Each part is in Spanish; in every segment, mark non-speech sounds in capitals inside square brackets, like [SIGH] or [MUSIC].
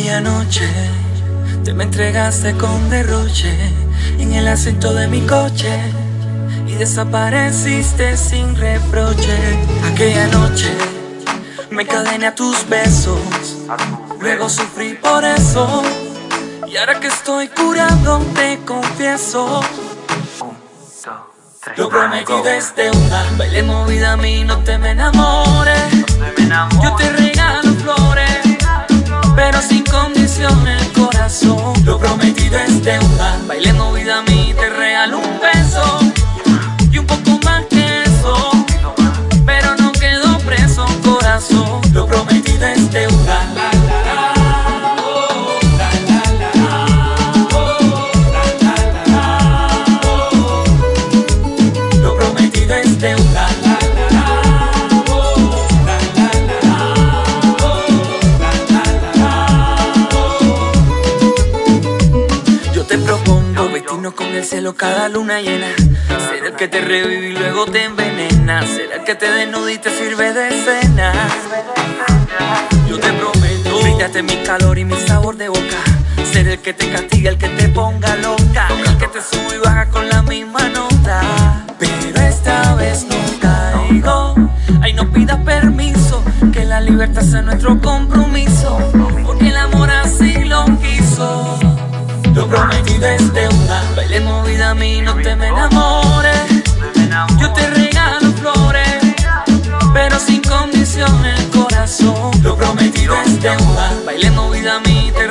Aquella noche te me entregaste con derroche en el asiento de mi coche y desapareciste sin reproche. Aquella noche me cadené a tus besos, luego sufrí por eso y ahora que estoy curado te confieso. Lo prometí desde una baile movida a mí, no te me enamores. Yo te regalo pero sin condición el corazón. Lo prometí desde una baile movida a mí, te regalo un beso y un poco más que eso. Pero no quedó preso corazón. Lo prometí desde una. El cada luna llena. Ser el que te revive y luego te envenena. Ser el que te desnuda y te sirve de cena. Yo te prometo brindarte mi calor y mi sabor de boca. Ser el que te castiga, el que te ponga loca. El que te sube y baja con la misma nota. Pero esta vez no caigo. Ay, no pidas permiso. Que la libertad sea nuestro compromiso. Porque el amor así lo quiso. Lo prometí desde a mí, no te me enamores. Yo te regalo flores, pero sin condición el corazón. Lo prometí desde una baile movida a mí, te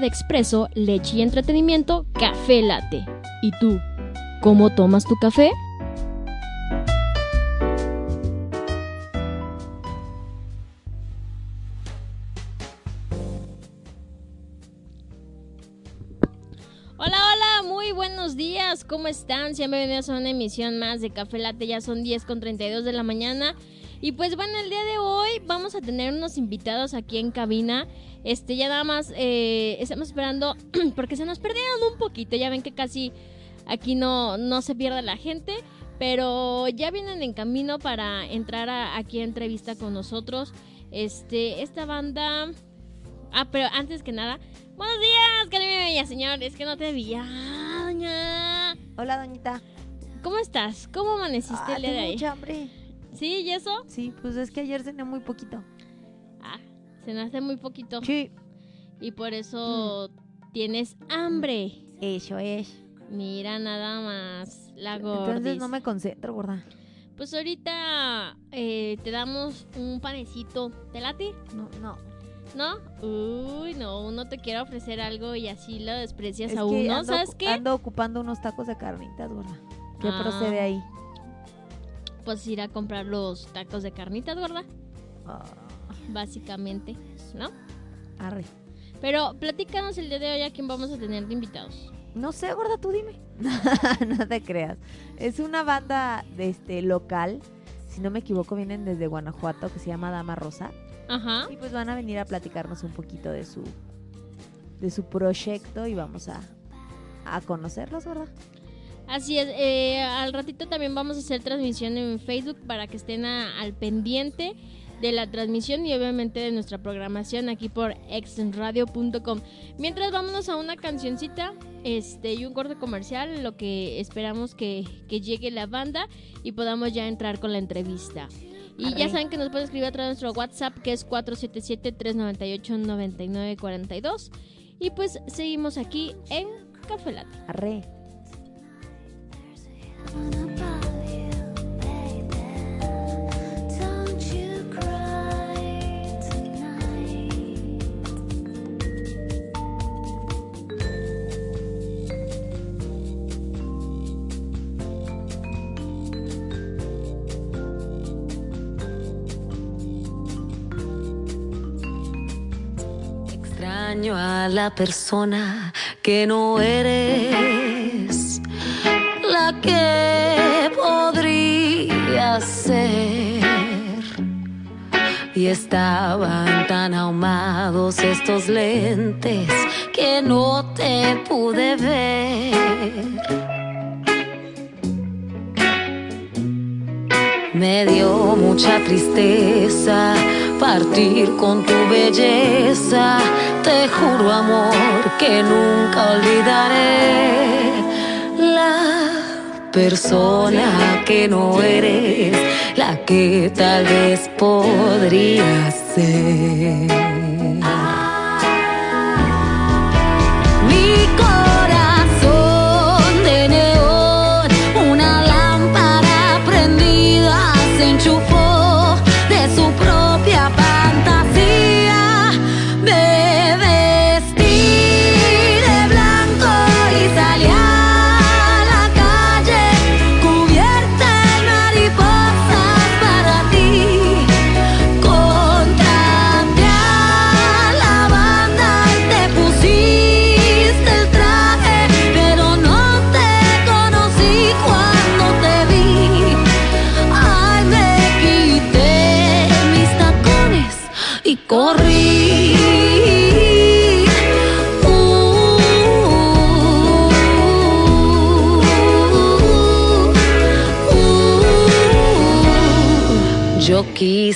de expreso, leche y entretenimiento, café latte. ¿Y tú? ¿Cómo tomas tu café? Hola, hola, muy buenos días, ¿cómo están? Sean bienvenidos a una emisión más de Café Latte, ya son 10 con 32 de la mañana. Y pues bueno, el día de hoy vamos a tener unos invitados aquí en cabina. Este, ya nada más eh, estamos esperando [CLEARS THROAT] porque se nos perdieron un poquito. Ya ven que casi aquí no, no se pierde la gente. Pero ya vienen en camino para entrar a- aquí a entrevista con nosotros. Este, esta banda. Ah, pero antes que nada, buenos días, Karime Bella, señor. Es que no te vi. Ah, doña. Hola, doñita. ¿Cómo estás? ¿Cómo amaneciste Ah, el día de hoy? mucha hambre. ¿Sí? ¿Y eso? Sí, pues es que ayer cené muy poquito. Ah, se nace muy poquito. Sí. Y por eso tienes hambre. Eso es. Mira nada más. La gordis. Entonces no me concentro, gorda. Pues ahorita eh, te damos un panecito. ¿Te late? No, no. ¿No? Uy, no, uno te quiere ofrecer algo y así lo desprecias Es a que uno. ando, ¿Sabes qué? Ando ocupando unos tacos de carnitas, gorda. ¿Qué Ah. procede ahí? Pues ir a comprar los tacos de carnitas, gorda. Ah, Básicamente, ¿no? arre. Pero platícanos el día de hoy a quién vamos a tener de invitados. No sé, gorda, tú dime. [LAUGHS] no te creas. Es una banda de este local. Si no me equivoco, vienen desde Guanajuato, que se llama Dama Rosa. Ajá. Y pues van a venir a platicarnos un poquito de su de su proyecto y vamos a, a conocerlos, ¿verdad? Así es, eh, al ratito también vamos a hacer transmisión en Facebook para que estén a- al pendiente de la transmisión y obviamente de nuestra programación aquí por exenradio.com. Mientras vámonos a una cancioncita este, y un corte comercial, lo que esperamos que, que llegue la banda y podamos ya entrar con la entrevista. Y ya saben que nos pueden escribir a través de nuestro WhatsApp que es 477-398-9942. Y pues seguimos aquí en Café Latte. Arre. A la persona que no eres, que podría ser. Y estaban tan ahumados estos lentes que no te pude ver. Me dio mucha tristeza partir con tu belleza. Te juro, amor, que nunca olvidaré persona que no eres, la que tal vez podría ser.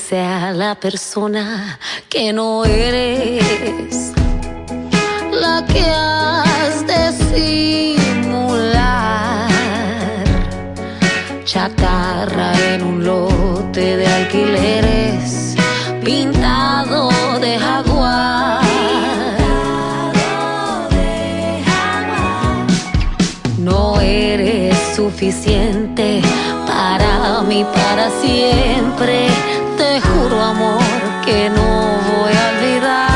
Quise a la persona que no eres, la que has de simular. Chatarra en un lote de alquileres, pintado de jaguar. No eres suficiente para mí para siempre. Que no voy a olvidar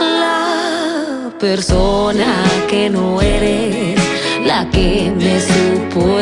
la persona que no eres, la que me supo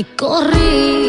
y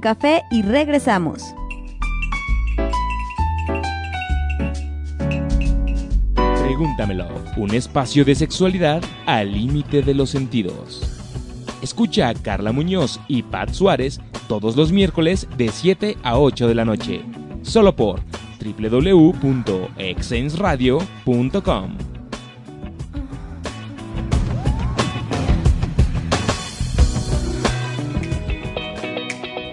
café y regresamos. Pregúntamelo, un espacio de sexualidad al límite de los sentidos. Escucha a Carla Muñoz y Pat Suárez todos los miércoles de 7 a 8 de la noche, solo por www.exensradio.com.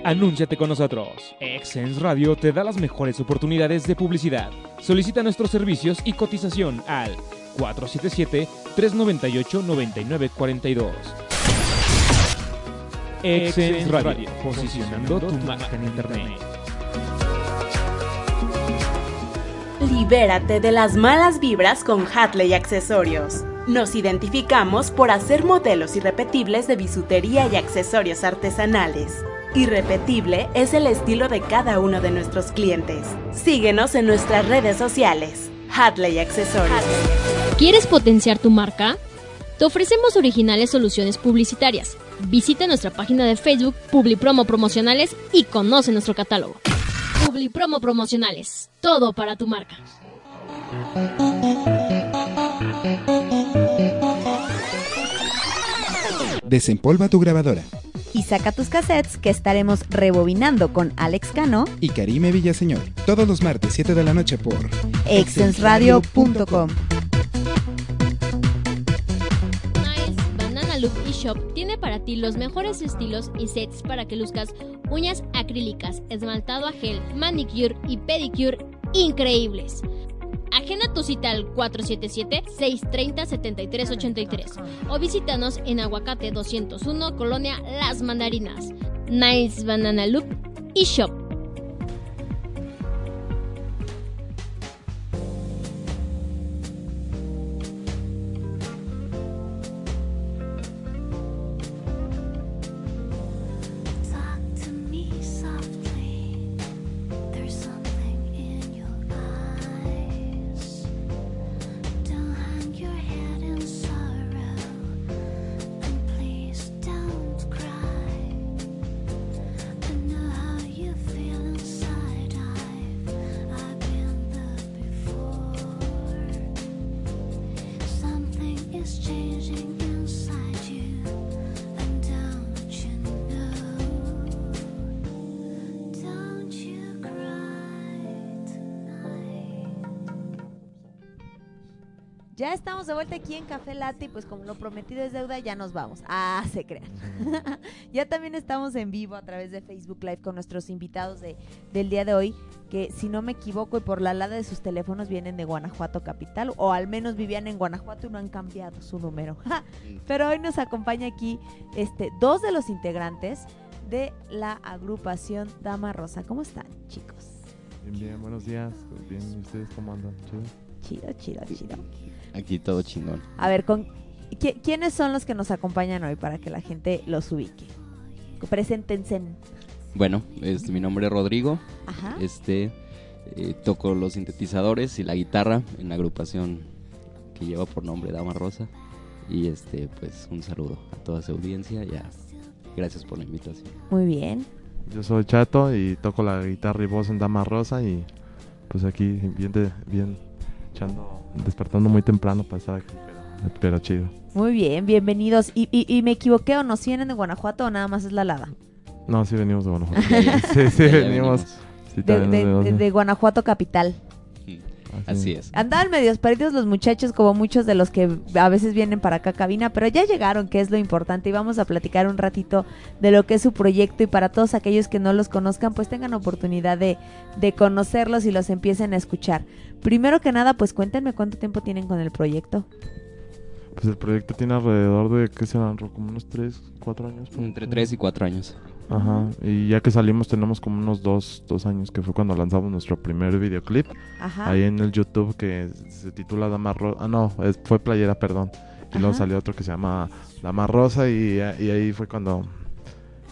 Anúnciate con nosotros. Exens Radio te da las mejores oportunidades de publicidad. Solicita nuestros servicios y cotización al 477-398-9942. Exens Radio, posicionando tu marca en Internet. Libérate de las malas vibras con Hatley Accesorios. Nos identificamos por hacer modelos irrepetibles de bisutería y accesorios artesanales. Irrepetible es el estilo de cada uno de nuestros clientes. Síguenos en nuestras redes sociales. Hatley Accesorios. ¿Quieres potenciar tu marca? Te ofrecemos originales soluciones publicitarias. Visita nuestra página de Facebook Publipromo Promocionales y conoce nuestro catálogo. Publipromo Promocionales. Todo para tu marca. Desempolva tu grabadora Y saca tus cassettes que estaremos rebobinando con Alex Cano, y Karime Villaseñor todos los martes 7 de la noche por extensradio.com. Banana Look eShop tiene para ti los mejores estilos y sets para que luzcas uñas acrílicas, esmaltado a gel, manicure y pedicure increíbles. Agenda tu cita al 477-630-7383 o visítanos en Aguacate 201, Colonia Las Mandarinas. Nice Banana Look eShop. Talk Ya estamos de vuelta aquí en Café Latte y pues como lo prometido es deuda, ya nos vamos. Ah, se crean. [LAUGHS] ya también estamos en vivo a través de Facebook Live con nuestros invitados de, del día de hoy, que si no me equivoco y por la alada de sus teléfonos vienen de Guanajuato Capital, o al menos vivían en Guanajuato y no han cambiado su número. [LAUGHS] Pero hoy nos acompaña aquí este, dos de los integrantes de la agrupación Dama Rosa. ¿Cómo están, chicos? Bien, bien, buenos días. Pues bien, ¿y ustedes cómo andan? ¿Chido? Chido, chido, chido. Aquí todo chingón. A ver, con ¿qui- ¿quiénes son los que nos acompañan hoy para que la gente los ubique? Preséntense. Bueno, este, mi nombre es Rodrigo. Ajá. Este, eh, toco los sintetizadores y la guitarra en la agrupación que lleva por nombre Dama Rosa. Y este, pues un saludo a toda su audiencia y a- gracias por la invitación. Muy bien. Yo soy Chato y toco la guitarra y voz en Dama Rosa y pues aquí bien, de- bien echando, despertando muy temprano para estar aquí, pero, pero chido. Muy bien, bienvenidos. ¿Y, y, y me equivoqué o no? ¿Si vienen de Guanajuato o nada más es la alada? No, sí venimos de Guanajuato. [LAUGHS] Sí, sí, venimos. Sí, De, Guanajuato Capital. Así es. Andaban medios perdidos los muchachos, como muchos de los que a veces vienen para acá a cabina, pero ya llegaron, que es lo importante, y vamos a platicar un ratito de lo que es su proyecto y para todos aquellos que no los conozcan, pues tengan oportunidad de, de conocerlos y los empiecen a escuchar. Primero que nada, pues cuéntenme cuánto tiempo tienen con el proyecto. Pues el proyecto tiene alrededor de, ¿qué serán? Como unos 3, 4 años. Entre 3 y 4 años. Ajá, y ya que salimos tenemos como unos 2 dos años que fue cuando lanzamos nuestro primer videoclip. Ajá. Ahí en el YouTube que se titula Dama Rosa. Ah, no, es- fue Playera, perdón. Y luego salió otro que se llama Dama Rosa y, y ahí fue cuando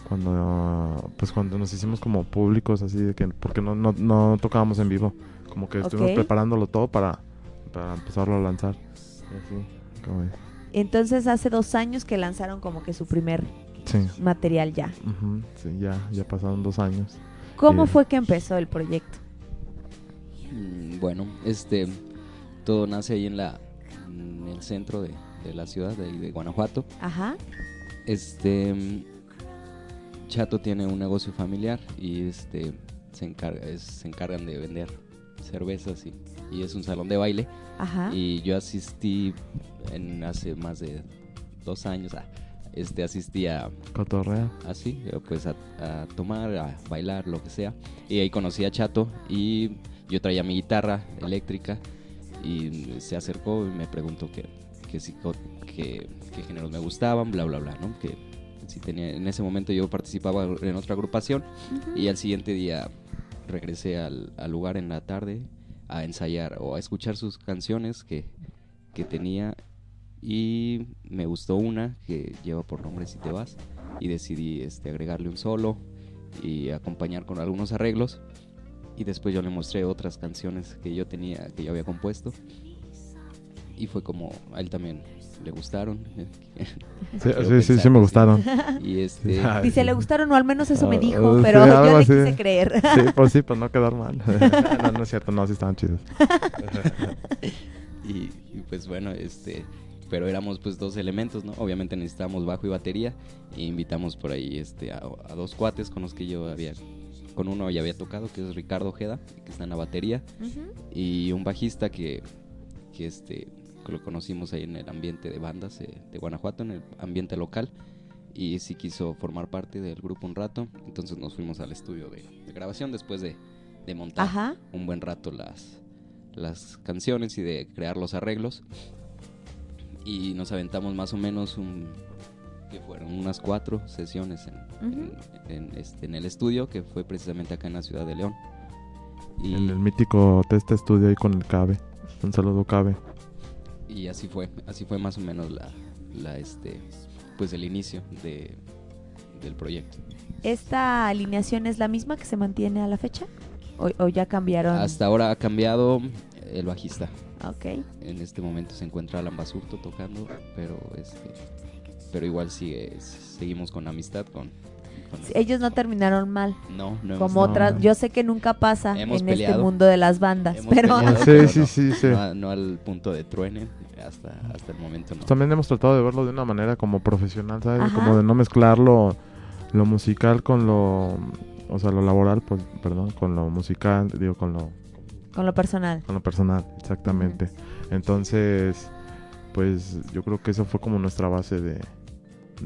cuando pues cuando nos hicimos como públicos así de que porque no, no, no tocábamos en vivo como que estuvimos preparándolo todo para, para empezarlo a lanzar y así como es. Entonces hace dos años que lanzaron como que su primer Sí. material ya. Sí, ya, ya pasaron dos años. ¿Cómo Eh, fue que empezó el proyecto? Mm, Bueno, este, todo nace ahí en la, en el centro de, de la ciudad de, Guanajuato. Ajá. Este, Chato tiene un negocio familiar y este se encarga, es- se encargan de vender cervezas y, y es un salón de baile. Ajá. Y yo asistí en hace más de dos años, ah, este asistí a Cotorrea. así, eh, pues a, a tomar, a bailar, lo que sea. Y ahí conocí a Chato y yo traía mi guitarra eléctrica y se acercó y me preguntó que, que, si, que, qué géneros me gustaban, bla, bla, bla, ¿no? Que si tenía, en ese momento yo participaba en otra agrupación y al siguiente día regresé al, lugar en la tarde a ensayar o a escuchar sus canciones que, que tenía. Y me gustó una que lleva por nombre Si te vas y decidí este, agregarle un solo y acompañar con algunos arreglos. Y después yo le mostré otras canciones que yo tenía que yo había compuesto. Y fue como a él también le gustaron [LAUGHS] Sí, sí, sí, sí me gustaron. y este [LAUGHS] Dice, sí. le gustaron o al menos eso me Ah, dijo, sí, pero algo yo le así. quise creer. [LAUGHS] Sí, pues sí, pues no quedar mal. no, no es cierto, no, sí estaban chidos. y, y, pues bueno, este, pero éramos pues dos elementos, ¿no? Obviamente necesitábamos bajo y batería e invitamos por ahí este a, a dos cuates con los que yo había con uno ya había tocado, que es Ricardo Ojeda, que está en la batería, y un bajista que, que este que lo conocimos ahí en el ambiente de bandas eh, de Guanajuato, en el ambiente local, y sí quiso formar parte del grupo un rato, entonces nos fuimos al estudio de, de grabación después de, de montar Ajá. un buen rato las, las canciones y de crear los arreglos. Y nos aventamos más o menos un que fueron unas cuatro sesiones en, Ujú. en- en, este, en el estudio, que fue precisamente acá en la ciudad de León. Y, En el mítico Test Estudio ahí con el Cabe. Un saludo, Cabe. Y así fue, así fue más o menos la, la este, pues el inicio de, del proyecto. ¿Esta alineación es la misma que se mantiene a la fecha? ¿O, o ya cambiaron? Hasta ahora ha cambiado el bajista. Ok. En este momento se encuentra Alan Basurto tocando, pero este, pero igual sigue, seguimos con amistad con, Ellos no terminaron mal. no, no Como no. otras, yo sé que nunca pasa Hemos en este mundo de las bandas, hemos pero peleado, Sí, pero sí, no, sí, sí. No, al punto de truene, hasta, hasta el momento no. Pues también hemos tratado de verlo de una manera como profesional, ¿sabes? Ajá. Como de no mezclar lo, lo musical con lo... O sea, lo laboral, pues, perdón, con lo musical, digo, con lo, con lo personal. con lo personal, exactamente. Entonces, pues yo creo que eso fue como nuestra base de...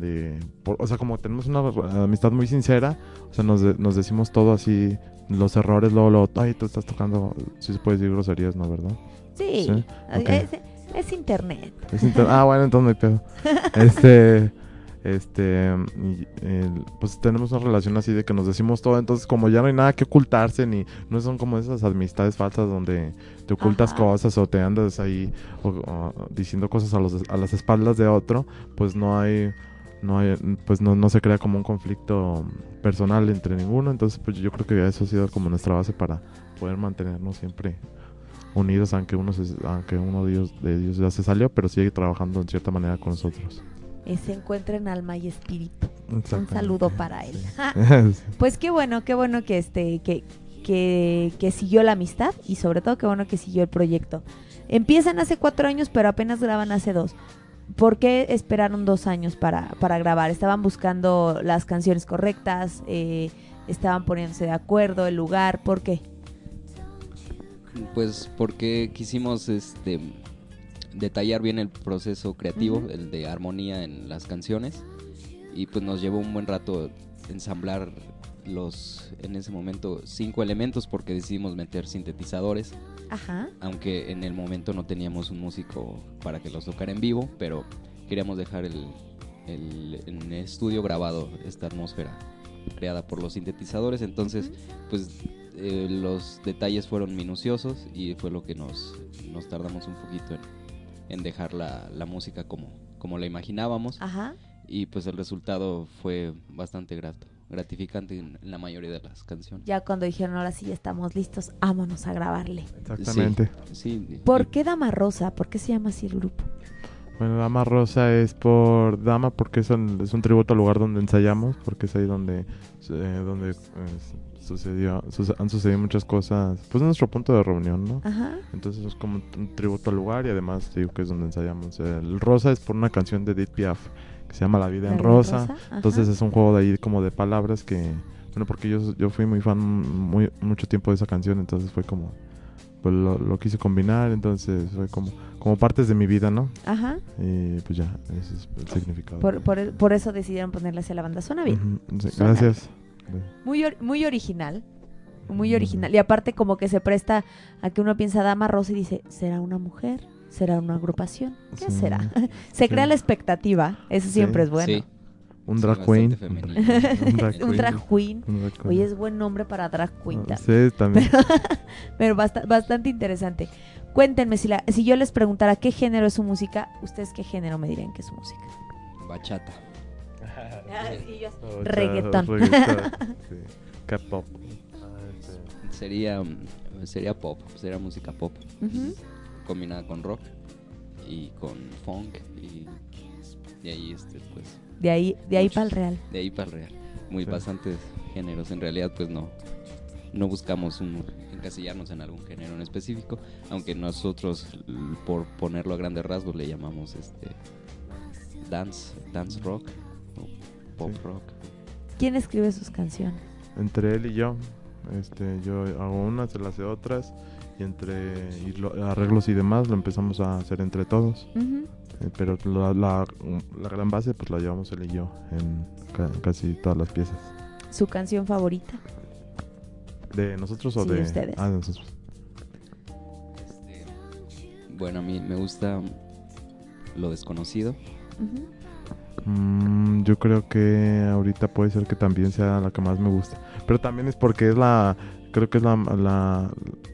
de por- o sea, como tenemos una amistad muy sincera, o sea, nos, de- nos decimos todo así, los errores, luego, luego, ay, tú estás tocando, si se puede decir groserías, ¿no? ¿Verdad? Sí, Sí, ok. es, es internet. Es inter- ah, bueno, entonces no hay pedo. [LAUGHS] Este, este, y, el- pues tenemos una relación así de que nos decimos todo, entonces como ya no hay nada que ocultarse, ni no son como esas amistades falsas donde te ocultas Ajá. cosas o te andas ahí o- o diciendo cosas a, los, a las espaldas de otro, pues no hay, no hay, pues no, no se crea como un conflicto personal entre ninguno, entonces pues yo creo que eso ha sido como nuestra base para poder mantenernos siempre unidos aunque uno se- aunque uno de ellos, de ellos ya se salió pero sigue trabajando en cierta manera con nosotros se encuentra en alma y espíritu. Un saludo para él. [LAUGHS] [LAUGHS] Sí. Pues qué bueno, qué bueno que este, que, que, que siguió la amistad y sobre todo qué bueno que siguió el proyecto. Empiezan hace cuatro años, pero apenas graban hace dos. ¿Por qué esperaron dos años para, para grabar? ¿Estaban buscando las canciones correctas? Eh, ¿Estaban poniéndose de acuerdo? ¿El lugar? ¿Por qué? Pues porque quisimos este detallar bien el proceso creativo, el de armonía en las canciones y pues nos llevó un buen rato ensamblar los en ese momento cinco elementos porque decidimos meter sintetizadores, Ajá. aunque en el momento no teníamos un músico para que los tocara en vivo, pero queríamos dejar el, el- en el estudio grabado esta atmósfera creada por los sintetizadores, entonces pues eh, los detalles fueron minuciosos y fue lo que nos, nos tardamos un poquito en, en dejar la, la música como, como la imaginábamos. Ajá. y pues el resultado fue bastante grato, gratificante en, en la mayoría de las canciones. Ya cuando dijeron, ahora sí ya estamos listos, vámonos a grabarle. exactamente Sí, ¿Por y- qué Dama Rosa? ¿Por qué se llama así el grupo? Bueno, Dama Rosa es por Dama porque es un, es un tributo al lugar donde ensayamos, porque es ahí donde, eh, donde eh, sucedió, suce- han sucedido muchas cosas, pues es nuestro punto de reunión, ¿no? Ajá. Entonces es como un, un tributo al lugar y además digo que es donde ensayamos. El Rosa es por una canción de Edith Piaf que se llama La vida La en vida en Rosa. ajá. Entonces es un juego de ahí como de palabras que, bueno, porque yo, yo fui muy fan muy, mucho tiempo de esa canción, entonces fue como, pues lo, lo quise combinar, entonces fue como, como partes de mi vida, ¿no? Ajá. Y pues ya, ese es el significado. Por, por, por eso decidieron ponerle así a la banda. Suena bien. Ujú, sí, Suena gracias. Muy, or- muy original. Muy original. Y aparte como que se presta a que uno piensa Dama Rosa y dice, ¿será una mujer? ¿Será una agrupación? ¿Qué Sí. será? [LAUGHS] se Sí. crea la expectativa. Eso Sí. siempre es bueno. Sí. Un [LAUGHS] [LAUGHS] drag queen. Un drag Un drag queen. Un drag queen. Oye, es buen nombre para drag queen. Ah, también. Sí, también. Pero basta- bastante interesante. Cuéntenme, si, la- si yo les preguntara qué género es su música, ¿ustedes qué género me dirían que es su música? Bachata. Reggaetón. reggaetón, sí. K-pop. Sería, mm, sería pop, sería música pop. Combinada con rock y con funk y de ahí este pues De ahí, de ahí para el real. de ahí para el real. Muy Sí. bastantes géneros. En realidad pues no no buscamos un, encasillarnos en algún género en específico, aunque nosotros por ponerlo a grandes rasgos le llamamos este dance dance rock o pop Sí. rock. ¿Quién escribe sus canciones? Entre él y yo. Este, yo hago unas, él hace otras. Y entre y lo- arreglos y demás lo empezamos a hacer entre todos. Eh, pero la, la, la gran base pues la llevamos él y yo en ca- casi todas las piezas. ¿Su canción favorita? ¿De nosotros o Sí, de de ustedes. Ah, de nosotros. Este, bueno, a mí me gusta lo desconocido. Mm, yo creo que ahorita puede ser que también sea la que más me gusta. Pero también es porque es la, creo que es la, la,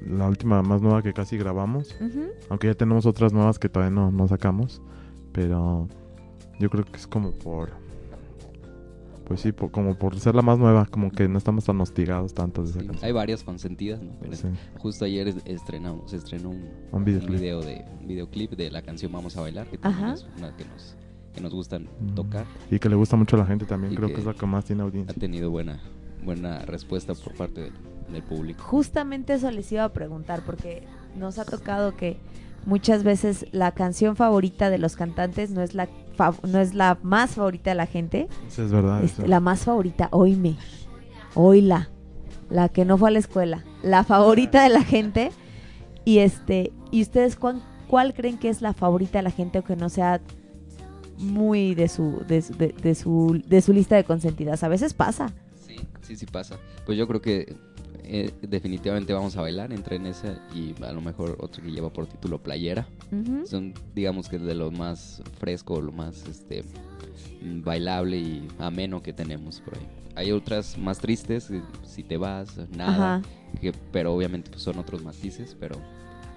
la última más nueva que casi grabamos. Ujú. Aunque ya tenemos otras nuevas que todavía no, no sacamos. Pero yo creo que es como por... Pues sí, por- como por ser la más nueva, como que no estamos tan hostigados tanto de esa Sí, canción. hay varias consentidas, ¿no? Pero Sí. justo ayer es- estrenamos, se estrenó un, Un un videoclip. video de un videoclip de la canción Vamos a bailar, que también Ajá. es una que nos que nos gustan Mm. tocar. Y que le gusta mucho a la gente también, Y creo que que es la que más tiene Ha audiencia. tenido buena buena respuesta por parte del, del público. Justamente eso les iba a preguntar porque nos ha tocado que muchas veces la canción favorita de los cantantes no es la no es la más favorita de la gente, es verdad. Este, eso. la más favorita, oíme, oíla, la que no fue a la escuela, la favorita de la gente y este y ustedes cuán- cuál creen que es la favorita de la gente o que no sea muy de su de, su- de- de su de su lista de consentidas, a veces pasa. Sí, sí, sí pasa. Pues yo creo que eh, definitivamente vamos a bailar entre en esa y a lo mejor otro que lleva por título Playera. Son, digamos que de lo más fresco, lo más este bailable y ameno que tenemos por ahí. Hay otras más tristes, eh, si te vas, nada, que, pero obviamente pues, son otros matices, pero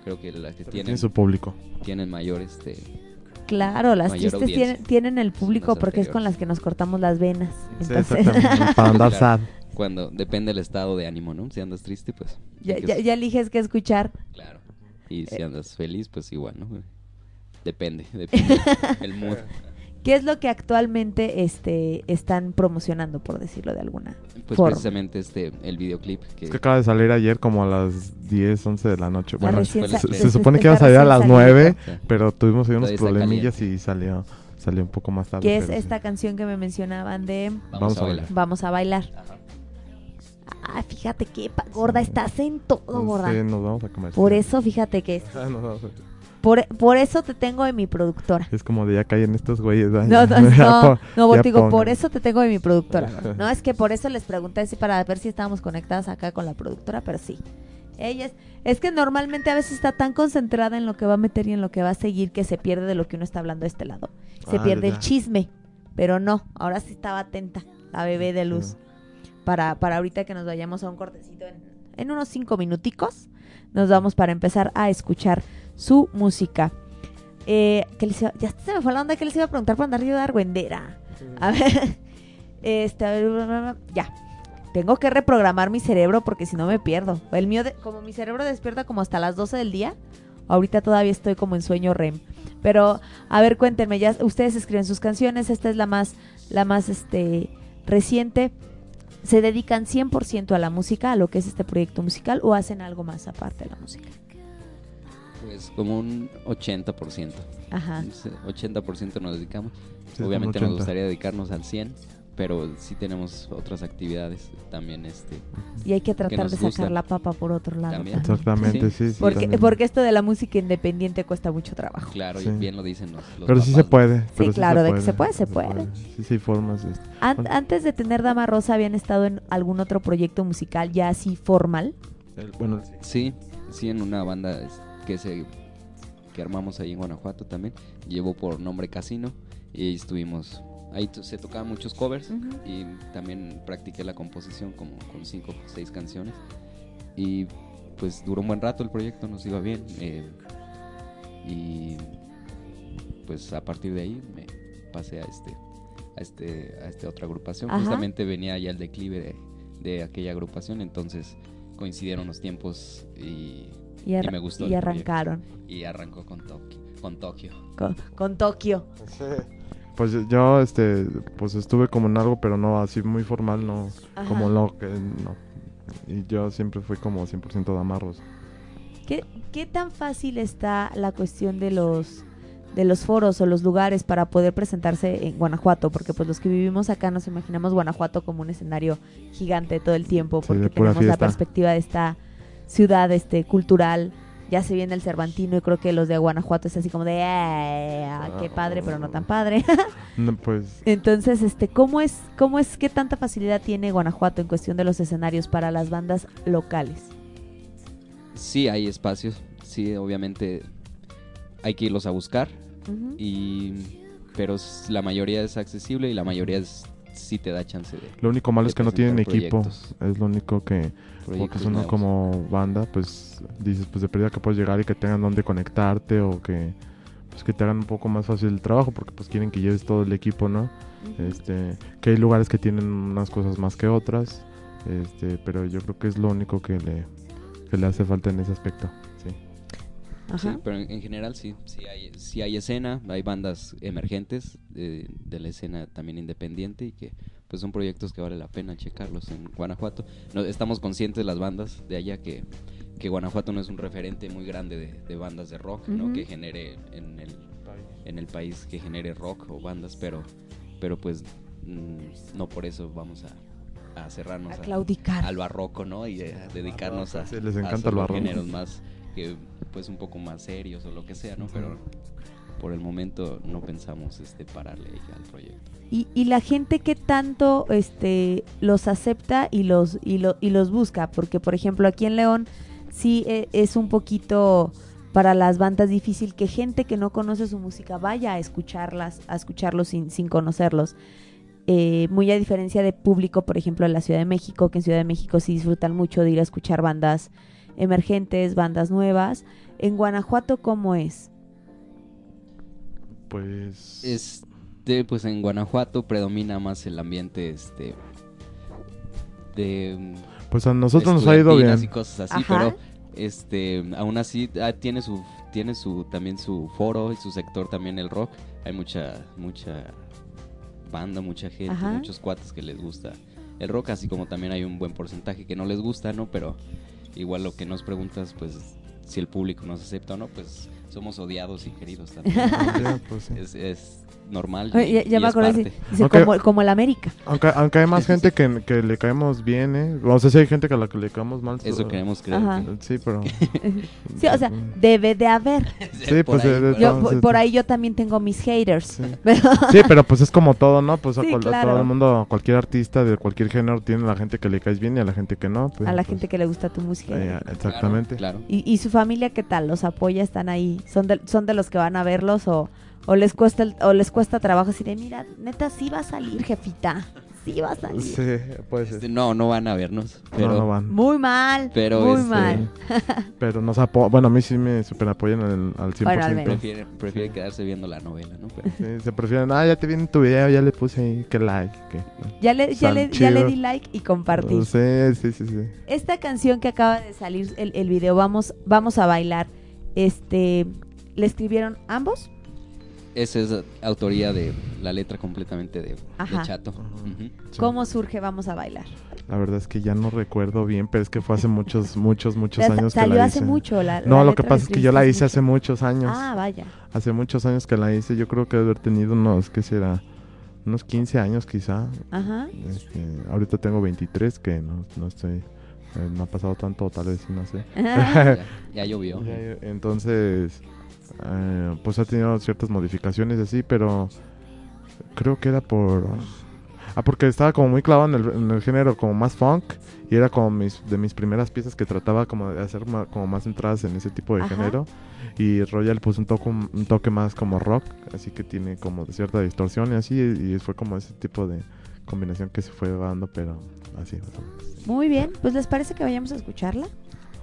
creo que las que Tiene tienen, su público. tienen mayor este Claro, las tristes tienen, tienen el público porque es con las que nos cortamos las venas. Sí, Entonces, exactamente. Para andar [LAUGHS] sad. Cuando depende del estado de ánimo, ¿no? Si andas triste, pues ya, que- ya, ya eliges qué escuchar. claro. Y Eh. si andas feliz, pues igual, ¿no? Depende, [LAUGHS] depende el mood. [LAUGHS] ¿Qué es lo que actualmente este, están promocionando, por decirlo de alguna Pues forma? precisamente este el videoclip que Es que acaba de salir ayer como a las 10, 11 de la noche. Ah, Bueno, recién se- se se supone que iba a salir a las salido. 9, O sea, pero tuvimos ahí unos problemillas caliente. y salió salió un poco más tarde. ¿Qué es pero sí. esta canción que me mencionaban de Vamos a bailar. Vamos a bailar? Ah, fíjate que gorda estás en todo, gorda. Sí, nos vamos a comer. Por eso, fíjate que es. [LAUGHS] Ah, nos vamos a- Por, por eso te tengo de mi productora. Es como de ya caen estos güeyes. No, [LAUGHS] no, no, pon- no, ya digo, por eso te tengo de mi productora. [LAUGHS] No, es que por eso les pregunté si para ver si estábamos conectadas acá con la productora, pero sí. Ella es, es que normalmente a veces está tan concentrada en lo que va a meter y en lo que va a seguir que se pierde de lo que uno está hablando de este lado. Se Ah, pierde ya, el chisme, pero no, ahora sí estaba atenta la bebé de luz. Para, para ahorita que nos vayamos a un cortecito en, en unos cinco minuticos, nos vamos para empezar a escuchar su música. Eh, ¿qué les iba- ya se me fue la onda que les iba a preguntar para andar yo de argüendera. A ver, [LAUGHS] este, a ver, ya. Tengo que reprogramar mi cerebro porque si no me pierdo. El mío, de- como mi cerebro despierta como hasta las 12 del día, ahorita todavía estoy como en sueño REM. Pero, a ver, cuéntenme, ya ustedes escriben sus canciones, esta es la más, la más este, reciente. ¿Se dedican 100% a la música, a lo que es este proyecto musical, o hacen algo más aparte de la música? Pues como un 80%. Ajá. Sí, 80% nos dedicamos. Sí, Obviamente nos 80. gustaría dedicarnos al 100, pero sí tenemos otras actividades también este Y hay que tratar nos de sacar la papa por otro lado. También. Exactamente, sí, sí. Porque, también. porque esto de la música independiente cuesta mucho trabajo. Claro, Sí. y bien lo dicen los, los Pero sí papás, se puede. pero claro, de que se puede, se puede. Sí, sí hay formas. este. An- Bueno. antes de tener Dama Rosa, ¿habían estado en algún otro proyecto musical ya así formal? El- bueno, Sí, sí, en una banda que se que armamos ahí en Guanajuato también. Llevó por nombre Casino y ahí estuvimos. Ahí se tocaban muchos covers y también practiqué la composición como con cinco o seis canciones. Y pues duró un buen rato el proyecto, nos iba bien. eh, y pues a partir de ahí me pasé a este a este a esta otra agrupación. Ajá. Justamente venía ya el declive de, de aquella agrupación, entonces coincidieron los tiempos y, Y, me gustó y el proyecto. arrancaron Y arrancó con Tokio. Con Tokio. con, con Tokio. [LAUGHS] Pues yo, este, pues estuve como en algo, pero no así muy formal, no, Ajá. como lo que, no. Y yo siempre fui como 100% damarros. ¿Qué, ¿Qué tan fácil está la cuestión de los de los foros o los lugares para poder presentarse en Guanajuato? Porque pues los que vivimos acá nos imaginamos Guanajuato como un escenario gigante todo el tiempo porque de tenemos la perspectiva de esta ciudad este cultural. Ya se viene el Cervantino y creo que los de Guanajuato es así como de "Ah, qué padre, pero no tan padre. [LAUGHS] No, pues, Entonces, este, ¿cómo es, cómo es, qué tanta facilidad tiene Guanajuato en cuestión de los escenarios para las bandas locales? Sí, hay espacios. Sí, obviamente hay que irlos a buscar. Y Pero la mayoría es accesible y la mayoría es, sí te da chance de. lo único malo de es que no tienen equipo. proyectos. Es lo único que, porque Proyectos uno nuevos. como banda, pues dices, pues de pérdida que puedes llegar y que tengan donde conectarte o que, pues que te hagan un poco más fácil el trabajo, porque pues quieren que lleves todo el equipo, ¿no? Este, que hay lugares que tienen unas cosas más que otras, este, pero yo creo que es lo único que le, que le hace falta en ese aspecto. Sí. Sí, Ajá. pero en, en general sí, sí hay, sí hay escena, hay bandas emergentes de, de la escena también independiente y que pues son proyectos que vale la pena checarlos en Guanajuato. No, estamos conscientes las bandas de allá que, que Guanajuato no es un referente muy grande de, de bandas de rock, ¿no? Que genere en el, en el país que genere rock o bandas, pero, pero pues mm, no por eso vamos a, a cerrarnos A a- claudicar. al barroco, ¿no? Y eh, dedicarnos a, Sí, les a el barroco. géneros más que pues un poco más serios o lo que sea, ¿no? Pero por el momento no pensamos este pararle al proyecto. Y, y la gente que tanto este los acepta y los y, lo- y los busca, porque por ejemplo aquí en León sí eh, es un poquito para las bandas difícil que gente que no conoce su música vaya a escucharlas, a escucharlos sin, sin conocerlos. Eh, muy a diferencia de público, por ejemplo, en la Ciudad de México, que en Ciudad de México sí disfrutan mucho de ir a escuchar bandas emergentes, bandas nuevas. En Guanajuato, ¿cómo es? Pues... Este, pues en Guanajuato predomina más el ambiente este de Pues a nosotros nos ha ido bien. y cosas así, Ajá. pero este aún así ah, tiene su tiene su también su foro y su sector también el rock. Hay mucha mucha banda, mucha gente, Ajá. muchos cuates que les gusta el rock, así como también hay un buen porcentaje que no les gusta, ¿no? Pero igual lo que nos preguntas pues si el público nos acepta o no, pues somos odiados y queridos también. [LAUGHS] Pues, sí. es, es normal. Y- ya, ya y me parte. dice, dice, Ok. como, como el América. Aunque, aunque hay más gente que, que le caemos bien, ¿eh? O sea, sí hay gente que a la que le caemos mal. Eso so- queremos creer. Ajá. que- Sí, pero... [LAUGHS] Sí, o sea, debe de haber. [LAUGHS] Sí, por pues ahí, de- de por Yo, por, sí. por ahí yo también tengo mis haters. Sí. Pero, [LAUGHS] Sí, pero pues es como todo, ¿no? Pues a Sí, a claro. todo el mundo, cualquier artista de cualquier género tiene a la gente que le caes bien y a la gente que no. pues, a la pues, gente que le gusta tu música. eh, exactamente. Claro. ¿Y, y su familia qué tal? ¿Los apoya? ¿Están ahí? ¿Son de, son de los que van a verlos o, o les cuesta el- o les cuesta trabajo así de, mira, neta, sí va a salir, jefita? Sí va a salir. Sí, pues Este, no, no van a vernos. no, Pero, no van. Muy mal, Pero, muy este, mal. [LAUGHS] Pero nos apoyan, bueno, a mí sí me super apoyan al, al 100%. Bueno, al prefiere, prefiere quedarse viendo la novela, ¿no? Pero, Sí, se prefieren, ah, ya te viene tu video, ya le puse ahí, que like, que... Ya le, ya, le, ya le chido. di like y compartí. Sí, sí, sí, sí. Esta canción que acaba de salir, el, el video, vamos, vamos a bailar, este, ¿le escribieron ambos? Esa es autoría de la letra completamente de, de. Chato. Sí. ¿Cómo surge Vamos a bailar? La verdad es que ya no recuerdo bien, pero es que fue hace muchos, muchos, muchos años que salió la hace hice. mucho la- No, la lo que pasa es que yo la hice hace muchos años. Ah, vaya. Hace muchos años que la hice. Yo creo que debe haber tenido unos, ¿qué será? Unos 15 años quizá. Ajá. Este, ahorita tengo 23, que no, no estoy... eh, no ha pasado tanto, tal vez no sé. [LAUGHS] Ya, ya llovió. Entonces, eh, pues ha tenido ciertas modificaciones así, pero creo que era por... Ah, porque estaba como muy clavado en el, en el género como más funk y era como mis, de mis primeras piezas que trataba como de hacer ma- como más entradas en ese tipo de Ajá. género y Royal puso un toque, un toque más como rock, así que tiene como cierta distorsión y así y fue como ese tipo de combinación que se fue dando, pero así. más. Muy bien, pues les parece que vayamos a escucharla.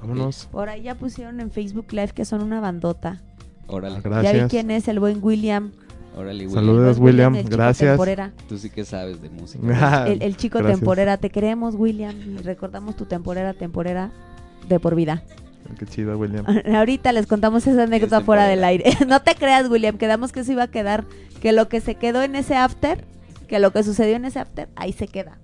Vámonos. Por ahí ya pusieron en Facebook Live que son una bandota. Órale, Ya vi Gracias. quién es el buen William. órale, William. Saludos, William. el chico Gracias. temporera. Tú sí que sabes de música. [LAUGHS] El, el chico Gracias. temporera. Te queremos, William. y Recordamos tu temporera, temporera de por vida. Qué chido, William. [LAUGHS] Ahorita les contamos esa anécdota Es fuera del aire. [LAUGHS] no te creas, William. Quedamos que eso iba a quedar. Que lo que se quedó en ese after, que lo que sucedió en ese after, ahí se queda.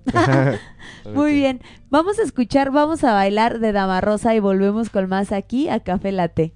Muy bien. Vamos a escuchar, vamos a bailar de Dama Rosa y volvemos con más aquí a Café Latte.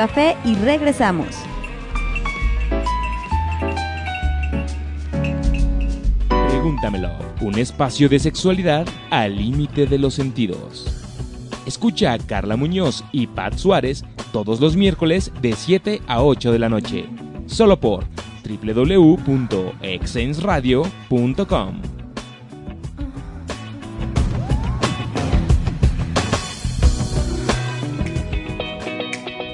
Café y regresamos. Pregúntamelo, un espacio de sexualidad al límite de los sentidos. Escucha a Carla Muñoz y Pat Suárez todos los miércoles de 7 a 8 de la noche, solo por www.exensradio.com.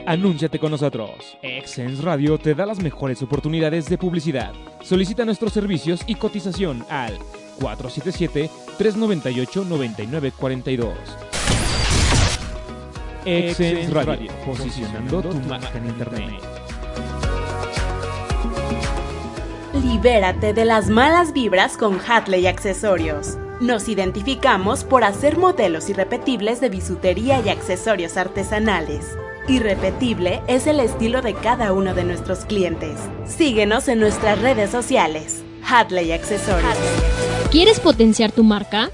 Anúnciate con nosotros. Exens Radio te da las mejores oportunidades de publicidad. Solicita nuestros servicios y cotización al 477-398-9942. Exens Radio, posicionando tu marca en Internet. Libérate de las malas vibras con Hatley Accesorios. Nos identificamos por hacer modelos irrepetibles de bisutería y accesorios artesanales. Irrepetible es el estilo de cada uno de nuestros clientes. Síguenos en nuestras redes sociales. Hadley Accesorios. ¿Quieres potenciar tu marca?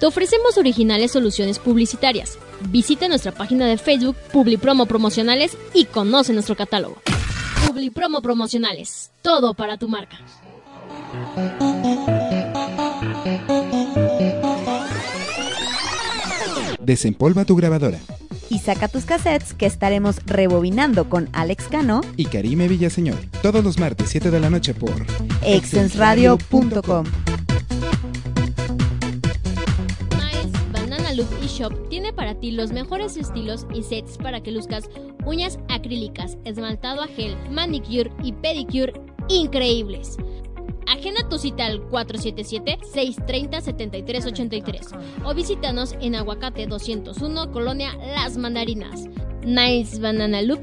Te ofrecemos originales soluciones publicitarias. Visita nuestra página de Facebook Publipromo Promocionales y conoce nuestro catálogo. Publipromo Promocionales, todo para tu marca. Desempolva tu grabadora. Y saca tus cassettes que estaremos rebobinando con Alex Cano Y Karime Villaseñor. Todos los martes 7 de la noche por exensradio.com. Nice Banana Loop eShop tiene para ti los mejores estilos y sets para que luzcas uñas acrílicas, esmaltado a gel, manicure y pedicure increíbles. Agenda tu cita al 477-630-7383 o visítanos en Aguacate 201, Colonia Las Mandarinas. Nice Banana Loop.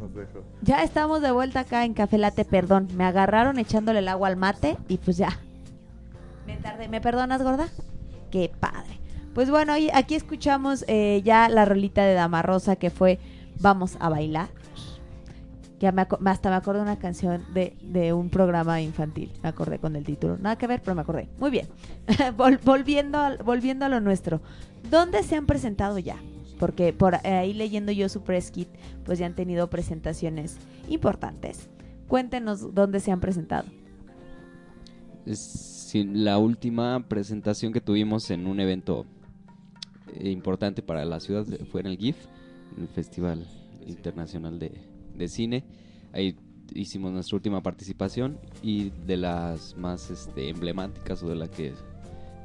Los dejo. Ya estamos de vuelta acá en Café Latte, perdón. Me agarraron echándole el agua al mate y pues ya. Me tardé. ¿Me perdonas, gorda? Qué padre. Pues bueno, aquí escuchamos eh, ya la rolita de Dama Rosa que fue Vamos a bailar. Que me hasta me acordé una canción de, de un programa infantil. Me acordé con el título. Nada que ver, pero me acordé. Muy bien. [LAUGHS] Vol- volviendo, al- volviendo a lo nuestro. ¿Dónde se han presentado ya? Porque por ahí leyendo yo su press kit, pues ya han tenido presentaciones importantes. Cuéntenos dónde se han presentado. La última presentación que tuvimos en un evento eh, importante para la ciudad fue en el GIF, el Festival Internacional de, de Cine. Ahí hicimos nuestra última participación y de las más este, emblemáticas o de la que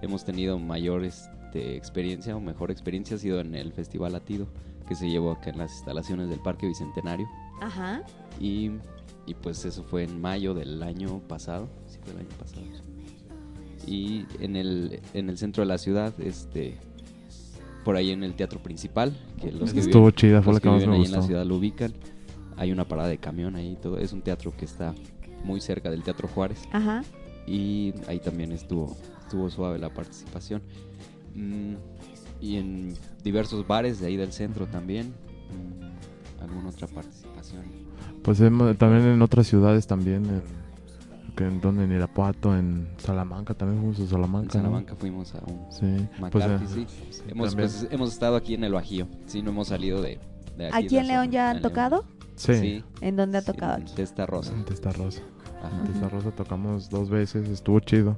hemos tenido mayor este, experiencia o mejor experiencia ha sido en el Festival Latido que se llevó acá en las instalaciones del Parque Bicentenario. Ajá. Y, y pues eso fue en mayo del año pasado. Sí, fue el año pasado. Y en el, en el centro de la ciudad, este por ahí en el teatro principal, que los que Estuvo viven, chida, fue los la que que más viven me ahí en la ciudad lo ubican. Hay una parada de camión ahí, todo. Es un teatro que está muy cerca del Teatro Juárez Ajá. y ahí también estuvo estuvo suave la participación Mm, y en diversos bares de ahí del centro también Mm, alguna otra participación Pues también en otras ciudades también. En, que en donde en Irapuato, en Salamanca también fuimos a en Salamanca. ¿no? Salamanca fuimos a un Sí, pues, McCarthy, eh, sí. Hemos, pues, hemos estado aquí en el Bajío sí no hemos salido de, de aquí, ¿Aquí en León ya han En tocado? Sí, ¿En dónde ha Sí, tocado en? Testa Rosa en Testa Rosa. Ajá. En Testa Rosa tocamos dos veces, estuvo chido.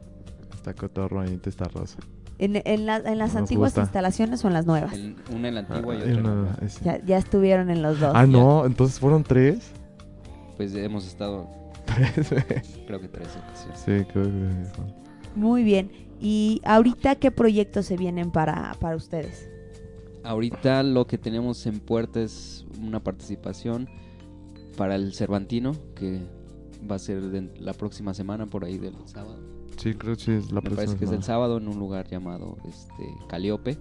Está cotorro ahí en Testa Rosa. ¿En, en, la- en las Nos antiguas gusta. instalaciones o en las nuevas? En- una en la antigua y Ah, otra y en una- ya estuvieron en los dos. Ah, no, entonces fueron tres. pues hemos estado creo que tres ocasiones sí, creo que sí. Muy bien. ¿Y ahorita qué proyectos se vienen para, para ustedes? Ahorita lo que tenemos en puerta es una participación para el Cervantino, que va a ser de la próxima semana, por ahí del sábado. Sí, creo que sí es la Me parece próxima que es el sábado en un lugar llamado este, Caliope,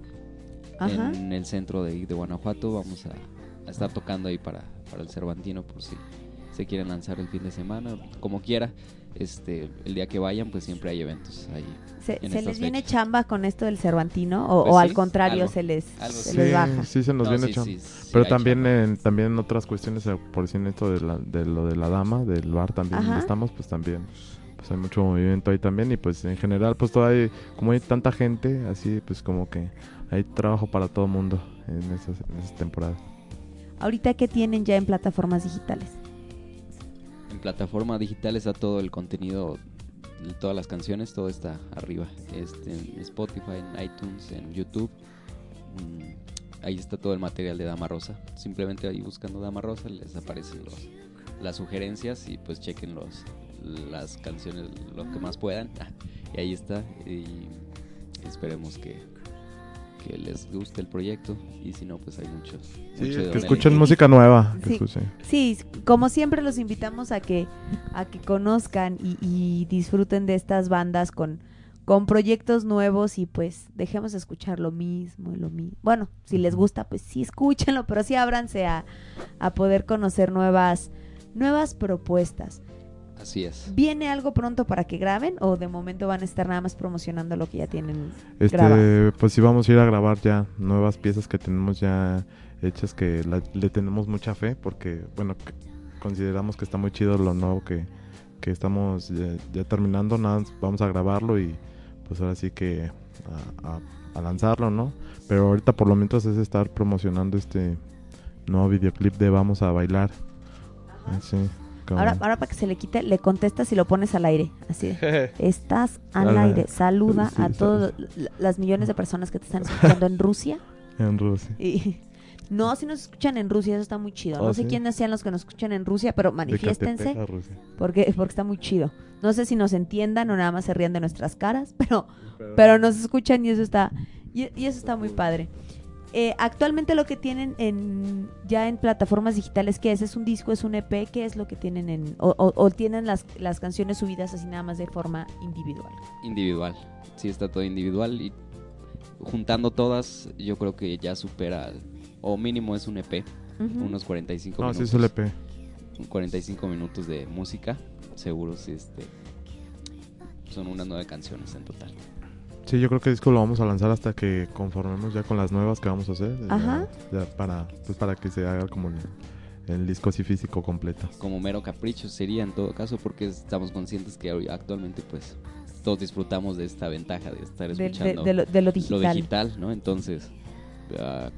Ajá. en el centro de, de Guanajuato. Vamos a, a estar tocando ahí para, para el Cervantino por si se quieren lanzar el fin de semana, como quiera. Este, el día que vayan, pues siempre hay eventos ahí. ¿Se, les viene chamba con esto del Cervantino o, Pues o al contrario algo, se les, algo se sí. les baja? sí se nos No, viene sí, chamba. sí, sí Pero también chamba. en, también en otras cuestiones, eh, por decir esto de, la, de lo de la dama, del bar también Ajá. donde estamos, pues también pues hay mucho movimiento ahí también y pues en general pues todavía como hay tanta gente, así pues como que hay trabajo para todo mundo en esas, en esas temporadas. ¿Ahorita qué tienen ya en plataformas digitales? En plataforma digital está todo el contenido, todas las canciones, todo está arriba. Este, en Spotify, en iTunes, en YouTube. Mm, ahí está todo el material de Dama Rosa. Simplemente ahí buscando Dama Rosa les aparecen los, las sugerencias y pues chequen los, las canciones lo que más puedan. [LAUGHS] Y ahí está. Y esperemos que, que les guste el proyecto. Y si no, pues hay muchos. Sí, mucho de que escuchen música nueva. Sí, como siempre los invitamos a que, a que conozcan y, y disfruten de estas bandas con, con proyectos nuevos y pues dejemos de escuchar lo mismo y lo mismo. Bueno, si les gusta, pues sí escúchenlo, pero sí ábranse a, a poder conocer nuevas, nuevas propuestas. Así es. ¿Viene algo pronto para que graben o de momento van a estar nada más promocionando lo que ya tienen grabado? Este, pues sí vamos a ir a grabar ya nuevas piezas que tenemos ya hechas que la- le tenemos mucha fe porque bueno que- consideramos que está muy chido lo nuevo que, que estamos ya, ya terminando nada vamos a grabarlo y pues ahora sí que a, a- a lanzarlo no pero ahorita por lo menos es estar promocionando este nuevo videoclip de Vamos a bailar. Así. como- Ahora, ahora para que se le quite, le contestas y lo pones al aire. Así. de, [LAUGHS] Estás [LAUGHS] al aire. Saluda sí, a todas las millones de personas que te están [LAUGHS] escuchando en Rusia. En Rusia. Y no, si nos escuchan en Rusia, eso está muy chido. No Oh, sé ¿sí? quiénes sean los que nos escuchan en Rusia, pero manifiéstense porque, porque está muy chido. No sé si nos entiendan o nada más se rían de nuestras caras, pero, pero nos escuchan y eso está y, y eso está muy padre. Eh, actualmente lo que tienen en ya en plataformas digitales, ¿qué es? ¿Es un disco? ¿Es un EP? ¿Qué es lo que tienen en o, o- o tienen las, las canciones subidas así nada más de forma individual? Individual. Sí, está todo individual y juntando todas, yo creo que ya supera, o mínimo es un EP, unos 45 No, sí minutos. es el EP. 45 minutos de música, seguro sí, este, son unas nueve canciones en total. Sí, yo creo que el disco lo vamos a lanzar hasta que conformemos ya con las nuevas que vamos a hacer. Ajá. Ya, para, pues para que se haga como el, el disco así físico completo. Como mero capricho sería en todo caso, porque estamos conscientes que actualmente pues todos disfrutamos de esta ventaja de estar De- de- escuchando de lo- de lo digital. digital, ¿no? Entonces, ah,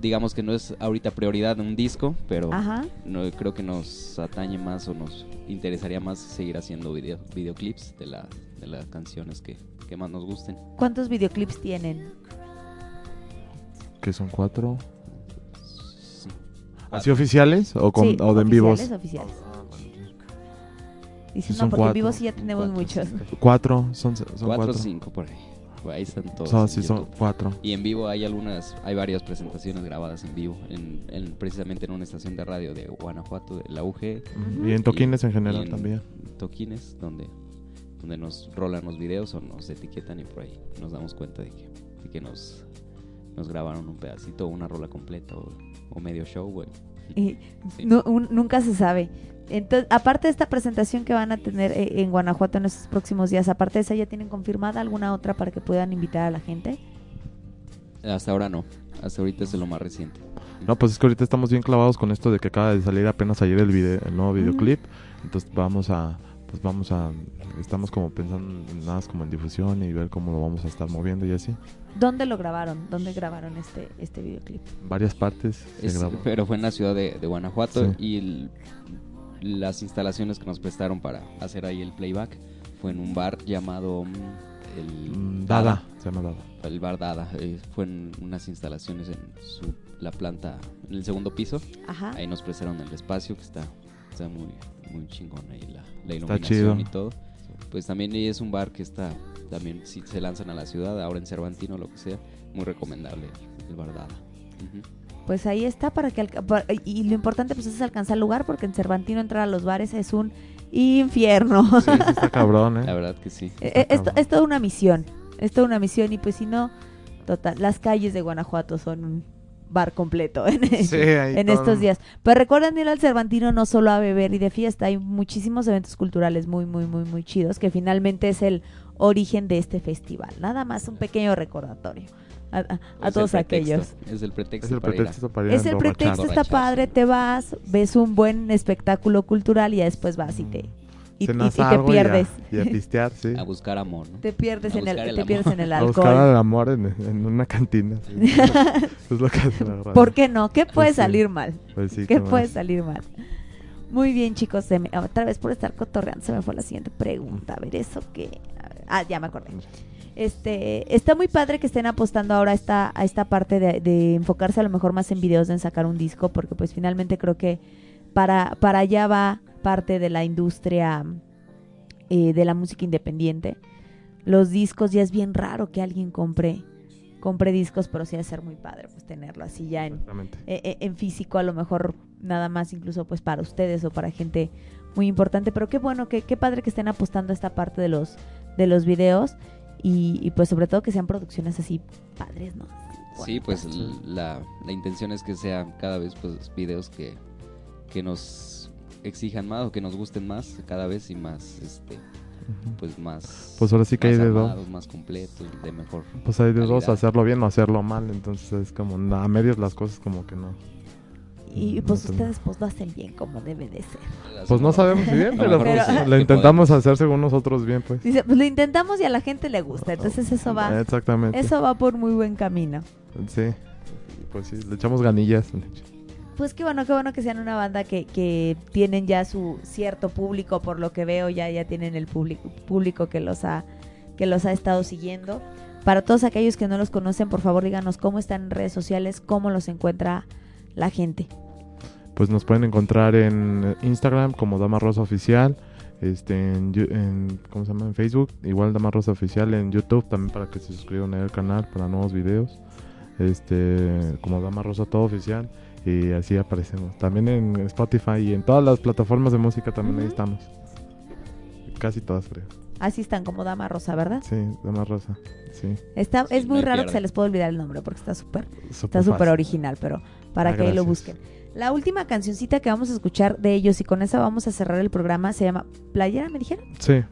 digamos que no es ahorita prioridad un disco, pero Ajá. no creo que nos atañe más o nos interesaría más seguir haciendo video, videoclips de, la, de las canciones que, que más nos gusten. ¿Cuántos videoclips tienen? Que son cuatro. Sí. ¿Así oficiales o, con, Sí, o de en vivos? oficiales, oficiales. Dicen, Sí, no, son porque en vivo sí ya tenemos Cuatro, muchos. cinco. Cuatro, son, son cuatro cuatro. o cinco por ahí. Ahí están todos. Son, en sí, son YouTube. cuatro. Y en vivo hay algunas, hay varias presentaciones grabadas en vivo, en, en- precisamente en una estación de radio de Guanajuato, de la UG. Y en toquines en general y en también. Toquines, donde, donde nos rolan los videos o nos etiquetan y por ahí nos damos cuenta de que, de que nos, nos grabaron un pedacito, una rola completa o, o medio show, güey. Y [LAUGHS] Sí. nu- un- nunca se sabe. Entonces, aparte de esta presentación que van a tener eh, en Guanajuato en estos próximos días, aparte de esa, ¿ya tienen confirmada alguna otra para que puedan invitar a la gente? Hasta ahora no, hasta ahorita es lo más reciente. No, pues es que ahorita estamos bien clavados con esto de que acaba de salir apenas ayer el video, el nuevo videoclip. Entonces vamos a, pues vamos a, estamos como pensando en nada más como en difusión y ver cómo lo vamos a estar moviendo y así. ¿Dónde lo grabaron? ¿Dónde grabaron este, este videoclip? Varias partes se Es- grabó. pero fue en la ciudad de, de Guanajuato Sí. y el- las instalaciones que nos prestaron para hacer ahí el playback fue en un bar llamado mm, el Mm, Dada, se llama Dada. el bar Dada eh, fue en unas instalaciones en su, la planta en el segundo piso Ajá. ahí nos prestaron el espacio que está está muy muy chingón ahí la, la iluminación y todo pues también es un bar que está también si se lanzan a la ciudad ahora en Cervantino lo que sea muy recomendable el bar Dada. Pues ahí está para que alca- pa- y lo importante pues es alcanzar el lugar porque en Cervantino entrar a los bares es un infierno. Sí, sí está cabrón, la ¿eh? verdad que sí Eh, eh, esto- cabrón. es toda una misión. Es toda una misión y pues si no, total, las calles de Guanajuato son un bar completo [LAUGHS] en, Sí, estos días. Pero recuerden ir al Cervantino no solo a beber y de fiesta, hay muchísimos eventos culturales muy, muy, muy, muy chidos que finalmente es el origen de este festival. Nada más un pequeño recordatorio a, todos pretexto, aquellos. es el pretexto Es el para ir a- pretexto para ir a Es el pretexto, está padre, te vas, ves un buen espectáculo cultural y ya después vas y te, y, y- te algo y a- pierdes. Y a, pistear, sí. a buscar amor ¿no? Te pierdes A en el, te pierdes en el A buscar alcohol. el amor en, en una cantina. sí. [LAUGHS] es lo que hace la. ¿Por qué no? ¿Qué puede sí. salir mal? Pues sí, ¿Qué puede salir mal? Muy bien, chicos. se me- otra vez por estar cotorreando se me fue la siguiente pregunta. A ver, ¿eso qué? Ver, ah, ya me acordé. Este, está muy padre que estén apostando ahora a esta, a esta parte de, de enfocarse a lo mejor más en videos de en sacar un disco, porque pues finalmente creo que para, para allá va parte de la industria eh, de la música independiente. Los discos ya es bien raro que alguien compre compre discos, pero sí de ser muy padre pues tenerlo así ya en, eh, eh, en físico, a lo mejor nada más incluso pues para ustedes o para gente muy importante, pero qué bueno, que, qué padre que estén apostando a esta parte de los, de los videos y, y, pues sobre todo que sean producciones así padres, ¿no? Sí, pues la, la intención es que sean cada vez pues videos que, que nos exijan más o que nos gusten más cada vez y más este pues más Pues ahora sí que hay de dos. más completos, de mejor. Pues hay de dos, hacerlo bien o hacerlo mal. Entonces es como a medias las cosas como que no. Y pues ustedes pues lo hacen bien como debe de ser. Pues no sabemos si bien, pero, pues, lo intentamos podemos. hacer según nosotros bien, pues. Dice, pues lo intentamos y a la gente le gusta, entonces eso va, Exactamente. eso va por muy buen camino. Sí. Pues sí, le echamos ganillas. Pues qué bueno, qué bueno que sean una banda que, que tienen ya su cierto público, por lo que veo, ya, ya tienen el público, público que los ha, que los ha estado siguiendo. Para todos aquellos que no los conocen, por favor díganos cómo están en redes sociales, cómo los encuentra la gente. Pues nos pueden encontrar en Instagram como Dama Rosa Oficial, este, en, en- ¿cómo se llama? En Facebook, igual Dama Rosa Oficial, en YouTube también para que se suscriban al canal para nuevos videos, este, como Dama Rosa Todo Oficial y así aparecemos. También en Spotify y en todas las plataformas de música también ahí estamos. Casi todas creo. Así están como Dama Rosa, ¿verdad? Sí, Dama Rosa, sí. Está, Sí, es muy raro que se les pueda olvidar el nombre porque está súper está Súper original, pero para Ah, que ahí lo gracias. busquen. La última cancioncita que vamos a escuchar de ellos y con esa vamos a cerrar el programa se llama Playera, ¿me dijeron? Sí,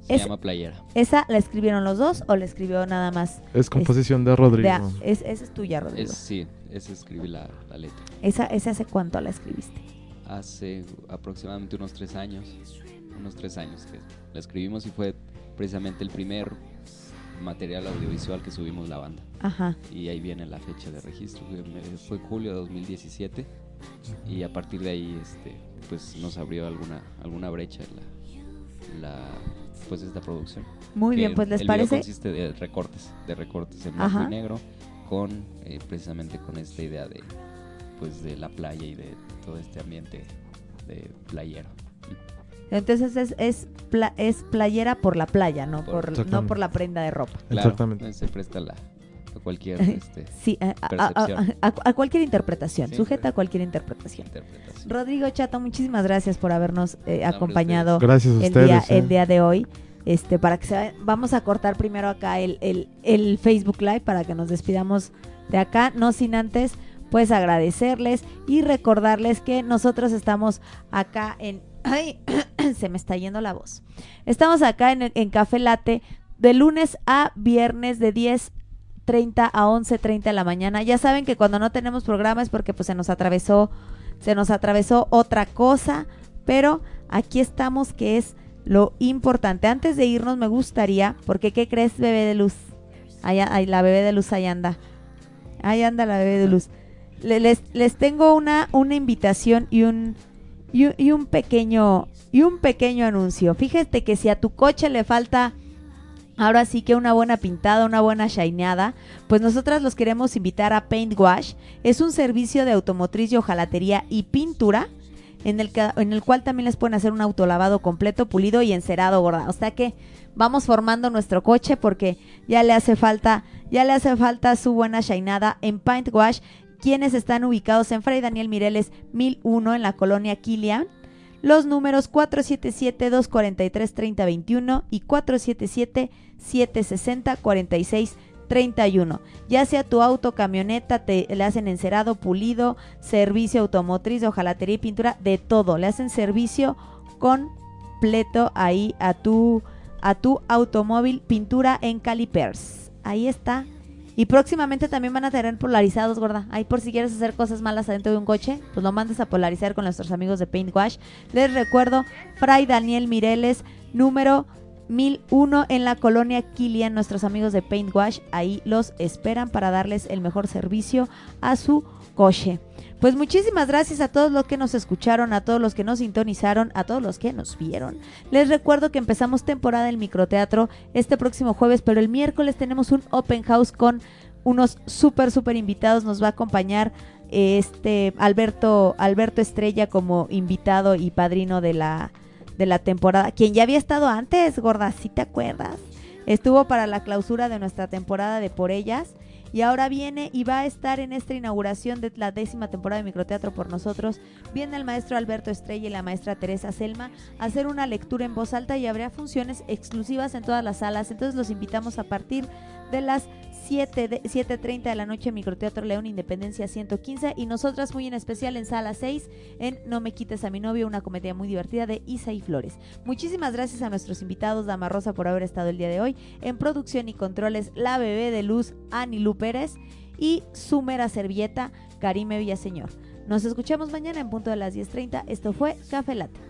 Se Es- llama Playera. ¿Esa la escribieron los dos o la escribió nada más? es composición de Rodrigo. De es, esa es tuya, Rodrigo. Es, sí, es escribir la, la letra. Esa, ¿Esa hace cuánto la escribiste? Hace aproximadamente unos tres años, unos tres años que la escribimos y fue precisamente el primer material audiovisual que subimos la banda. Ajá. Y ahí viene la fecha de registro, fue, julio de 2017 y a partir de ahí este, pues nos abrió alguna, alguna brecha la, la pues esta producción. Muy bien, pues les el video parece. consiste de recortes, de recortes en blanco y negro, con eh, precisamente con esta idea de pues de la playa y de todo este ambiente de playero. Entonces es, es, pla- es playera por la playa, no por, no por la prenda de ropa. Claro, Exactamente. Se presta la, a cualquier [LAUGHS] este, Sí, a, a- a- Percepción. a- a- a cualquier interpretación, Sí. sujeta a cualquier interpretación. interpretación. Rodrigo Chato, muchísimas gracias por habernos eh, acompañado Gracias a el día, eh. el día de hoy. Este, para que se vayan- vamos a cortar primero acá el, el, Facebook Live para que nos despidamos de acá, no sin antes pues agradecerles y recordarles que nosotros estamos acá en [COUGHS] ay, [COUGHS] se me está yendo la voz. Estamos acá en, en Café Late de lunes a viernes de 10 30 a 11.30 de la mañana. Ya saben que cuando no tenemos programa es porque pues se nos atravesó se nos atravesó otra cosa, pero aquí estamos que es lo importante. Antes de irnos me gustaría, porque ¿qué crees, bebé de luz? Ahí, ahí, la bebé de luz ahí anda. Ahí anda la bebé de luz. Le- Les, les tengo una, una invitación y un, y, un- y un pequeño y un pequeño anuncio. Fíjate que si a tu coche le falta ahora sí que una buena pintada, una buena shineada, pues nosotras los queremos invitar a Paint Wash. Es un servicio de automotriz y hojalatería y pintura en el, ca- en el cual también les pueden hacer un autolavado completo, pulido y encerado, gorda. O sea que vamos formando nuestro coche porque ya le hace falta, ya le hace falta su buena shineada en Paint Wash, quienes están ubicados en Fray Daniel Mireles 1001 en la colonia Kilian. Los números 477-243-3021 y 477-760-4631. Ya sea tu auto, camioneta, te, le hacen encerado, pulido, servicio automotriz, hojalatería y pintura, de todo. Le hacen servicio completo ahí a tu, a tu automóvil, pintura en calipers. Ahí está. Y próximamente también van a tener polarizados, gorda. Ahí por si quieres hacer cosas malas adentro de un coche, pues lo mandas a polarizar con nuestros amigos de Paint Wash. Les recuerdo, Fray Daniel Mireles, número 1001 en la colonia Kilian. Nuestros amigos de Paint Wash ahí los esperan para darles el mejor servicio a su coche. Pues muchísimas gracias a todos los que nos escucharon, a todos los que nos sintonizaron, a todos los que nos vieron. Les recuerdo que empezamos temporada del microteatro este próximo jueves, pero el miércoles tenemos un open house con unos súper, súper invitados. Nos va a acompañar eh, este Alberto, Alberto Estrella como invitado y padrino de la, de la temporada, quien ya había estado antes, gorda, ¿sí te acuerdas? Estuvo para la clausura de nuestra temporada de Por Ellas y ahora viene y va a estar en esta inauguración de la décima temporada de Microteatro por nosotros. Viene el maestro Alberto Estrella y la maestra Teresa Selma a hacer una lectura en voz alta y habrá funciones exclusivas en todas las salas. Entonces los invitamos a partir de las 7 de, 7.30 de la noche en Microteatro León Independencia 115 y nosotras muy en especial en sala 6 en No me quites a mi novio, una comedia muy divertida de Isaí Flores. Muchísimas gracias a nuestros invitados, Dama Rosa, por haber estado el día de hoy. En producción y controles, la bebé de luz, Ani Lu Pérez y su mera Karime Villaseñor. Nos escuchamos mañana en punto de las 10.30. Esto fue Café Late.